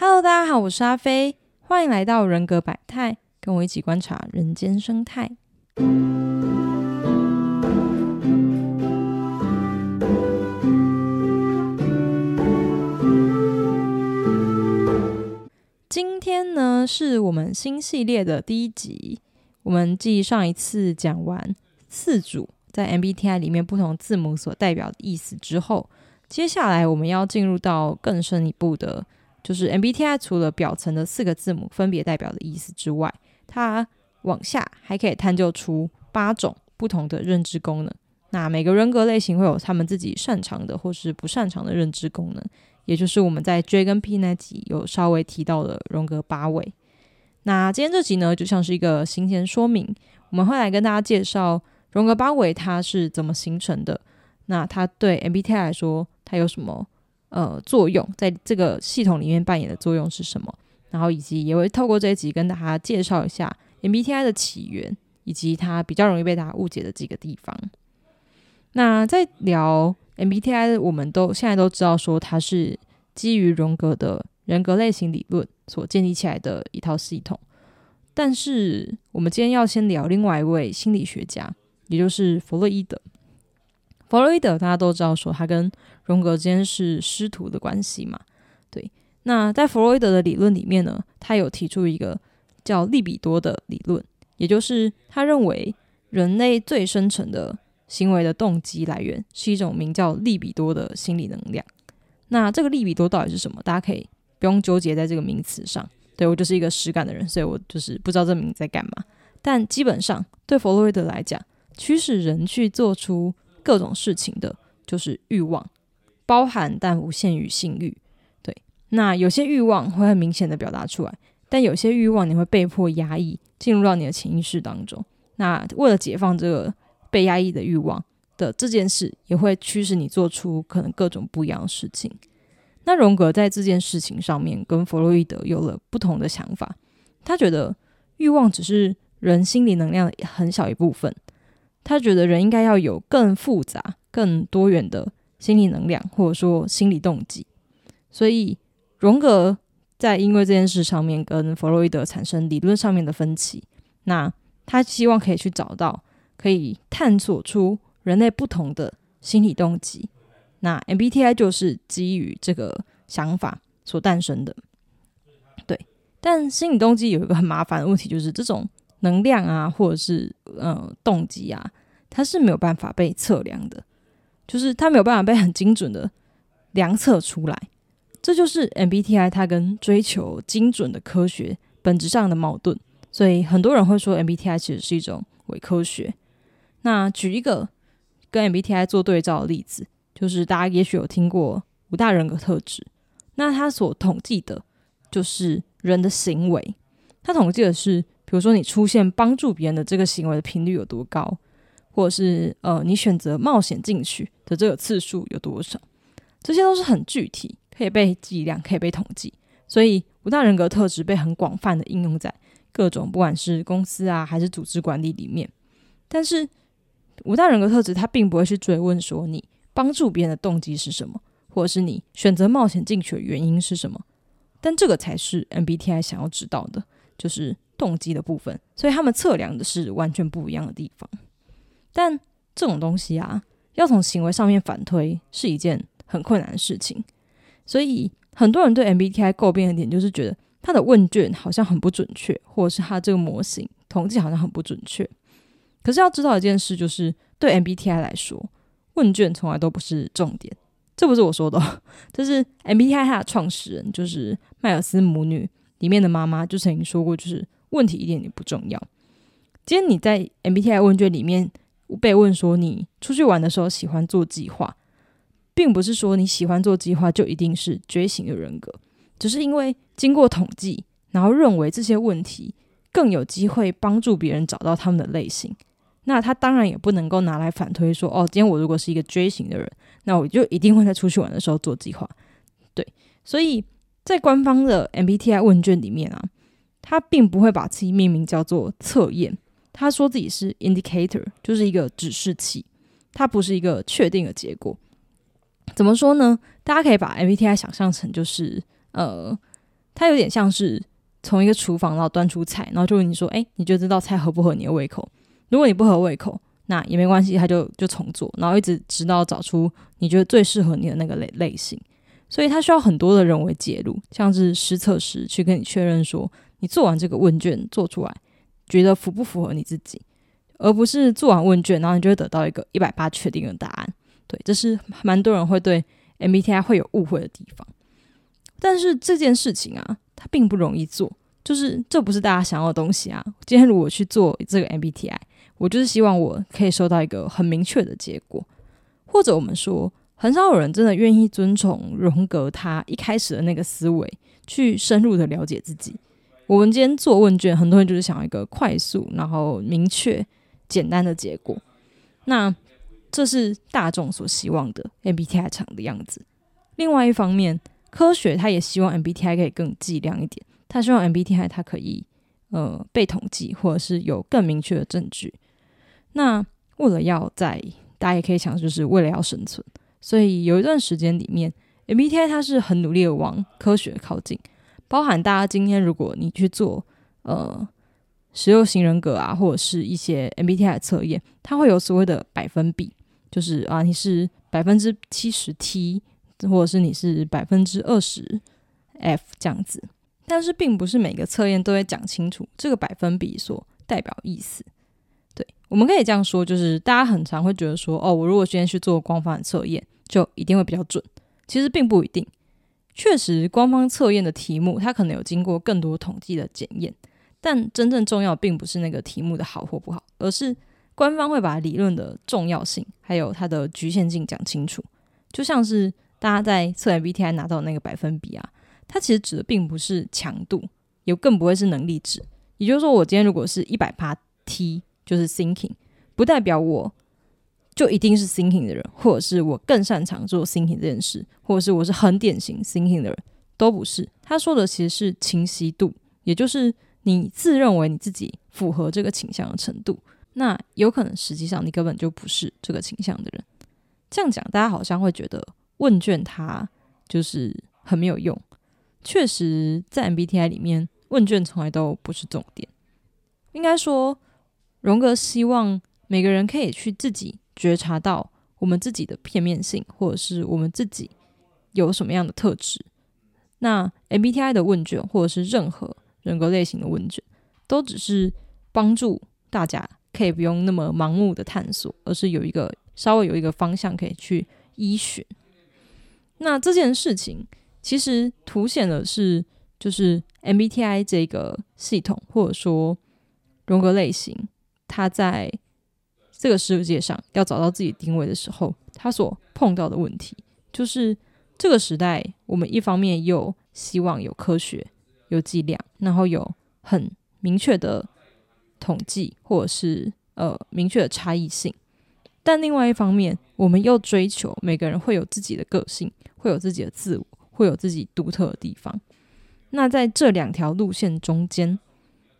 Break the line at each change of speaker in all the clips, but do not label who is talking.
Hello，大家好，我是阿飞，欢迎来到人格百态，跟我一起观察人间生态。今天呢，是我们新系列的第一集。我们继上一次讲完四组在 MBTI 里面不同字母所代表的意思之后，接下来我们要进入到更深一步的，就是 MBTI 除了表层的四个字母分别代表的意思之外，它往下还可以探究出八种不同的认知功能。那每个人格类型会有他们自己擅长的或是不擅长的认知功能，也就是我们在 J 跟 P 那集有稍微提到的荣格八位。那今天这集呢，就像是一个行前说明，我们会来跟大家介绍荣格八维它是怎么形成的。那它对 MBTI 来说，它有什么呃作用？在这个系统里面扮演的作用是什么？然后以及也会透过这一集跟大家介绍一下 MBTI 的起源，以及它比较容易被大家误解的几个地方。那在聊 MBTI，我们都现在都知道说它是基于荣格的人格类型理论。所建立起来的一套系统，但是我们今天要先聊另外一位心理学家，也就是弗洛伊德。弗洛伊德大家都知道，说他跟荣格之间是师徒的关系嘛？对。那在弗洛伊德的理论里面呢，他有提出一个叫利比多的理论，也就是他认为人类最深层的行为的动机来源是一种名叫利比多的心理能量。那这个利比多到底是什么？大家可以。不用纠结在这个名词上，对我就是一个实感的人，所以我就是不知道这名字在干嘛。但基本上对弗洛伊德来讲，驱使人去做出各种事情的，就是欲望，包含但不限于性欲。对，那有些欲望会很明显的表达出来，但有些欲望你会被迫压抑，进入到你的潜意识当中。那为了解放这个被压抑的欲望的这件事，也会驱使你做出可能各种不一样的事情。那荣格在这件事情上面跟弗洛伊德有了不同的想法。他觉得欲望只是人心理能量的很小一部分，他觉得人应该要有更复杂、更多元的心理能量，或者说心理动机。所以荣格在因为这件事上面跟弗洛伊德产生理论上面的分歧。那他希望可以去找到可以探索出人类不同的心理动机。那 MBTI 就是基于这个想法所诞生的，对。但心理动机有一个很麻烦的问题，就是这种能量啊，或者是呃动机啊，它是没有办法被测量的，就是它没有办法被很精准的量测出来。这就是 MBTI 它跟追求精准的科学本质上的矛盾。所以很多人会说 MBTI 其实是一种伪科学。那举一个跟 MBTI 做对照的例子。就是大家也许有听过五大人格特质，那他所统计的，就是人的行为。他统计的是，比如说你出现帮助别人的这个行为的频率有多高，或者是呃你选择冒险进去的这个次数有多少，这些都是很具体，可以被计量，可以被统计。所以五大人格特质被很广泛的应用在各种不管是公司啊还是组织管理里面。但是五大人格特质，它并不会去追问说你。帮助别人的动机是什么，或者是你选择冒险进去的原因是什么？但这个才是 MBTI 想要知道的，就是动机的部分。所以他们测量的是完全不一样的地方。但这种东西啊，要从行为上面反推是一件很困难的事情。所以很多人对 MBTI 诟病的点，就是觉得他的问卷好像很不准确，或者是他这个模型统计好像很不准确。可是要知道一件事，就是对 MBTI 来说。问卷从来都不是重点，这不是我说的，这是 MBTI 它的创始人，就是迈尔斯母女里面的妈妈就曾经说过，就是问题一点也不重要。今天你在 MBTI 问卷里面被问说你出去玩的时候喜欢做计划，并不是说你喜欢做计划就一定是觉醒的人格，只是因为经过统计，然后认为这些问题更有机会帮助别人找到他们的类型。那他当然也不能够拿来反推说，哦，今天我如果是一个 J 型的人，那我就一定会在出去玩的时候做计划。对，所以在官方的 MBTI 问卷里面啊，他并不会把自己命名叫做测验，他说自己是 indicator，就是一个指示器，它不是一个确定的结果。怎么说呢？大家可以把 MBTI 想象成就是，呃，它有点像是从一个厨房然后端出菜，然后就问你说：“哎，你觉得这道菜合不合你的胃口？如果你不合胃口，那也没关系，他就就重做，然后一直直到找出你觉得最适合你的那个类类型。所以它需要很多的人为介入，像是实测师去跟你确认说，你做完这个问卷做出来，觉得符不符合你自己，而不是做完问卷然后你就会得到一个一百八确定的答案。对，这是蛮多人会对 MBTI 会有误会的地方。但是这件事情啊，它并不容易做，就是这不是大家想要的东西啊。今天如果去做这个 MBTI。我就是希望我可以收到一个很明确的结果，或者我们说，很少有人真的愿意遵从荣格他一开始的那个思维，去深入的了解自己。我们今天做问卷，很多人就是想要一个快速、然后明确、简单的结果。那这是大众所希望的 MBTI 长的样子。另外一方面，科学他也希望 MBTI 可以更计量一点，他希望 MBTI 它可以呃被统计，或者是有更明确的证据。那为了要在，大家也可以想，就是为了要生存，所以有一段时间里面，MBTI 它是很努力的往科学靠近，包含大家今天如果你去做呃十六型人格啊，或者是一些 MBTI 的测验，它会有所谓的百分比，就是啊你是百分之七十 T，或者是你是百分之二十 F 这样子，但是并不是每个测验都会讲清楚这个百分比所代表意思。对我们可以这样说，就是大家很常会觉得说，哦，我如果今天去做官方测验，就一定会比较准。其实并不一定。确实，官方测验的题目它可能有经过更多统计的检验，但真正重要并不是那个题目的好或不好，而是官方会把理论的重要性还有它的局限性讲清楚。就像是大家在测 MBTI 拿到那个百分比啊，它其实指的并不是强度，也更不会是能力值。也就是说，我今天如果是一百趴 T。就是 thinking，不代表我就一定是 thinking 的人，或者是我更擅长做 thinking 这件事，或者是我是很典型 thinking 的人，都不是。他说的其实是清晰度，也就是你自认为你自己符合这个倾向的程度。那有可能实际上你根本就不是这个倾向的人。这样讲，大家好像会觉得问卷它就是很没有用。确实，在 MBTI 里面，问卷从来都不是重点。应该说。荣格希望每个人可以去自己觉察到我们自己的片面性，或者是我们自己有什么样的特质。那 MBTI 的问卷，或者是任何人格类型的问卷，都只是帮助大家可以不用那么盲目的探索，而是有一个稍微有一个方向可以去依循。那这件事情其实凸显的是，就是 MBTI 这个系统，或者说荣格类型。它在这个世界上要找到自己定位的时候，他所碰到的问题就是：这个时代，我们一方面又希望有科学、有计量，然后有很明确的统计，或者是呃明确的差异性；但另外一方面，我们又追求每个人会有自己的个性，会有自己的自我，会有自己独特的地方。那在这两条路线中间，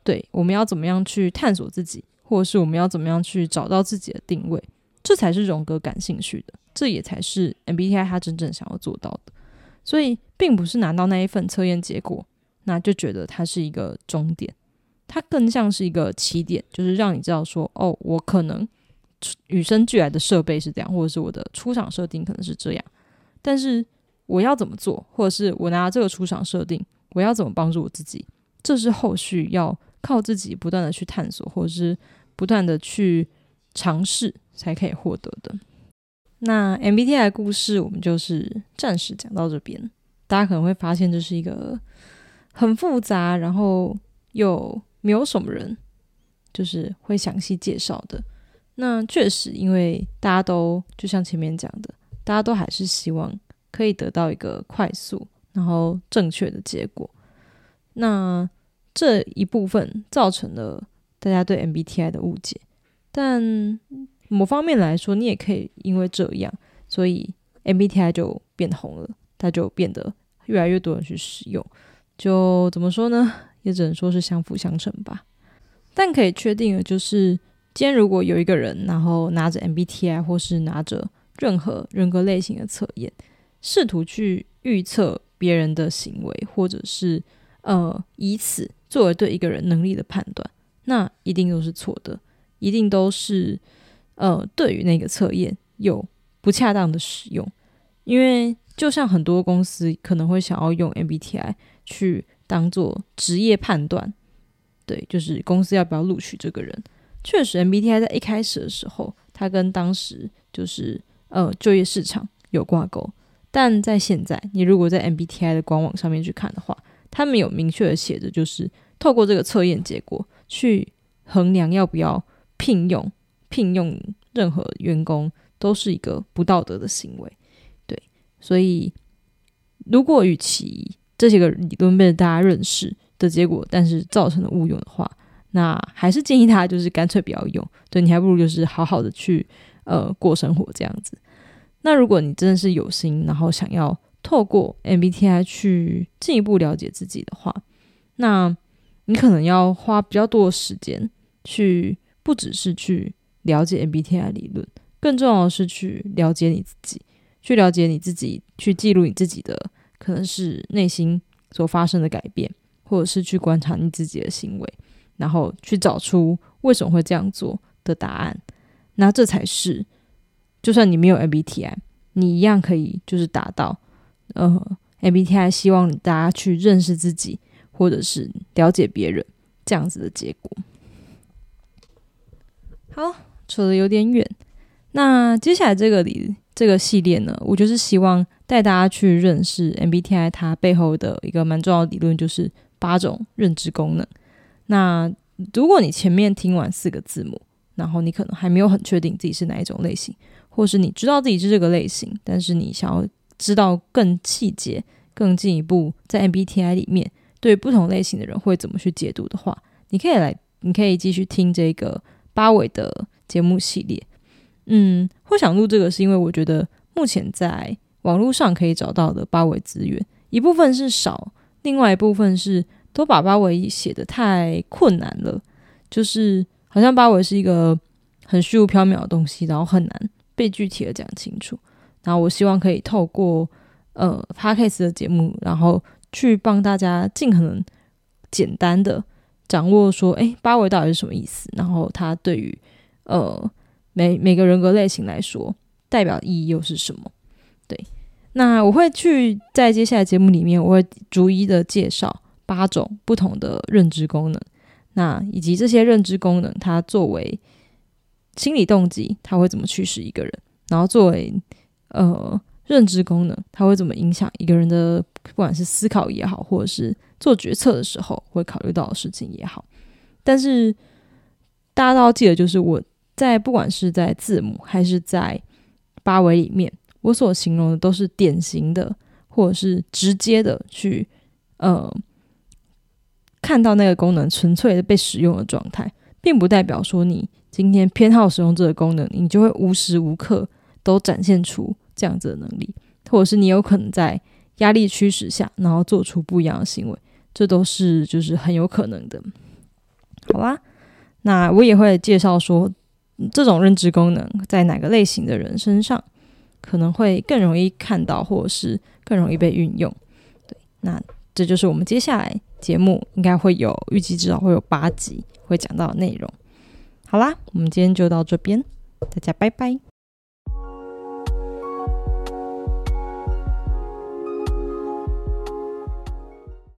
对我们要怎么样去探索自己？或者是我们要怎么样去找到自己的定位，这才是荣格感兴趣的，这也才是 MBTI 他真正想要做到的。所以，并不是拿到那一份测验结果，那就觉得它是一个终点，它更像是一个起点，就是让你知道说，哦，我可能与生俱来的设备是这样，或者是我的出厂设定可能是这样，但是我要怎么做，或者是我拿这个出厂设定，我要怎么帮助我自己，这是后续要靠自己不断的去探索，或者是。不断的去尝试，才可以获得的。那 MBTI 故事，我们就是暂时讲到这边。大家可能会发现，这是一个很复杂，然后又没有什么人就是会详细介绍的。那确实，因为大家都就像前面讲的，大家都还是希望可以得到一个快速然后正确的结果。那这一部分造成了。大家对 MBTI 的误解，但某方面来说，你也可以因为这样，所以 MBTI 就变红了，它就变得越来越多人去使用。就怎么说呢？也只能说是相辅相成吧。但可以确定的就是，今天如果有一个人，然后拿着 MBTI 或是拿着任何人格类型的测验，试图去预测别人的行为，或者是呃以此作为对一个人能力的判断，那一定都是错的，一定都是呃对于那个测验有不恰当的使用，因为就像很多公司可能会想要用 MBTI 去当做职业判断，对，就是公司要不要录取这个人。确实，MBTI 在一开始的时候，它跟当时就是呃就业市场有挂钩。但在现在，你如果在 MBTI 的官网上面去看的话，他们有明确的写着，就是透过这个测验结果去衡量要不要聘用聘用任何员工，都是一个不道德的行为。对，所以如果与其这些个理论被大家认识的结果，但是造成了误用的话，那还是建议他就是干脆不要用。对你还不如就是好好的去呃过生活这样子。那如果你真的是有心，然后想要透过 MBTI 去进一步了解自己的话，那你可能要花比较多的时间去，不只是去了解 MBTI 理论，更重要的是去了解你自己，去了解你自己，去记录你自己的可能是内心所发生的改变，或者是去观察你自己的行为，然后去找出为什么会这样做的答案。那这才是。就算你没有 MBTI，你一样可以就是达到，呃，MBTI 希望大家去认识自己，或者是了解别人这样子的结果。好，扯得有点远。那接下来这个里这个系列呢，我就是希望带大家去认识 MBTI 它背后的一个蛮重要的理论，就是八种认知功能。那如果你前面听完四个字母，然后你可能还没有很确定自己是哪一种类型。或是你知道自己是这个类型，但是你想要知道更细节、更进一步，在 MBTI 里面对不同类型的人会怎么去解读的话，你可以来，你可以继续听这个八尾的节目系列。嗯，会想录这个是因为我觉得目前在网络上可以找到的八尾资源，一部分是少，另外一部分是都把八尾写的太困难了，就是好像八尾是一个很虚无缥缈的东西，然后很难。被具体的讲清楚，然后我希望可以透过呃 podcast 的节目，然后去帮大家尽可能简单的掌握说，哎，八维到底是什么意思？然后它对于呃每每个人格类型来说，代表意义又是什么？对，那我会去在接下来节目里面，我会逐一的介绍八种不同的认知功能，那以及这些认知功能它作为。心理动机，它会怎么驱使一个人？然后作为呃认知功能，它会怎么影响一个人的，不管是思考也好，或者是做决策的时候会考虑到的事情也好。但是大家都要记得，就是我在不管是在字母还是在八维里面，我所形容的都是典型的，或者是直接的去呃看到那个功能纯粹的被使用的状态，并不代表说你。今天偏好使用这个功能，你就会无时无刻都展现出这样子的能力，或者是你有可能在压力驱使下，然后做出不一样的行为，这都是就是很有可能的。好啦，那我也会介绍说，这种认知功能在哪个类型的人身上可能会更容易看到，或者是更容易被运用。对，那这就是我们接下来节目应该会有预计至少会有八集会讲到的内容。好啦，我们今天就到这边，大家拜拜。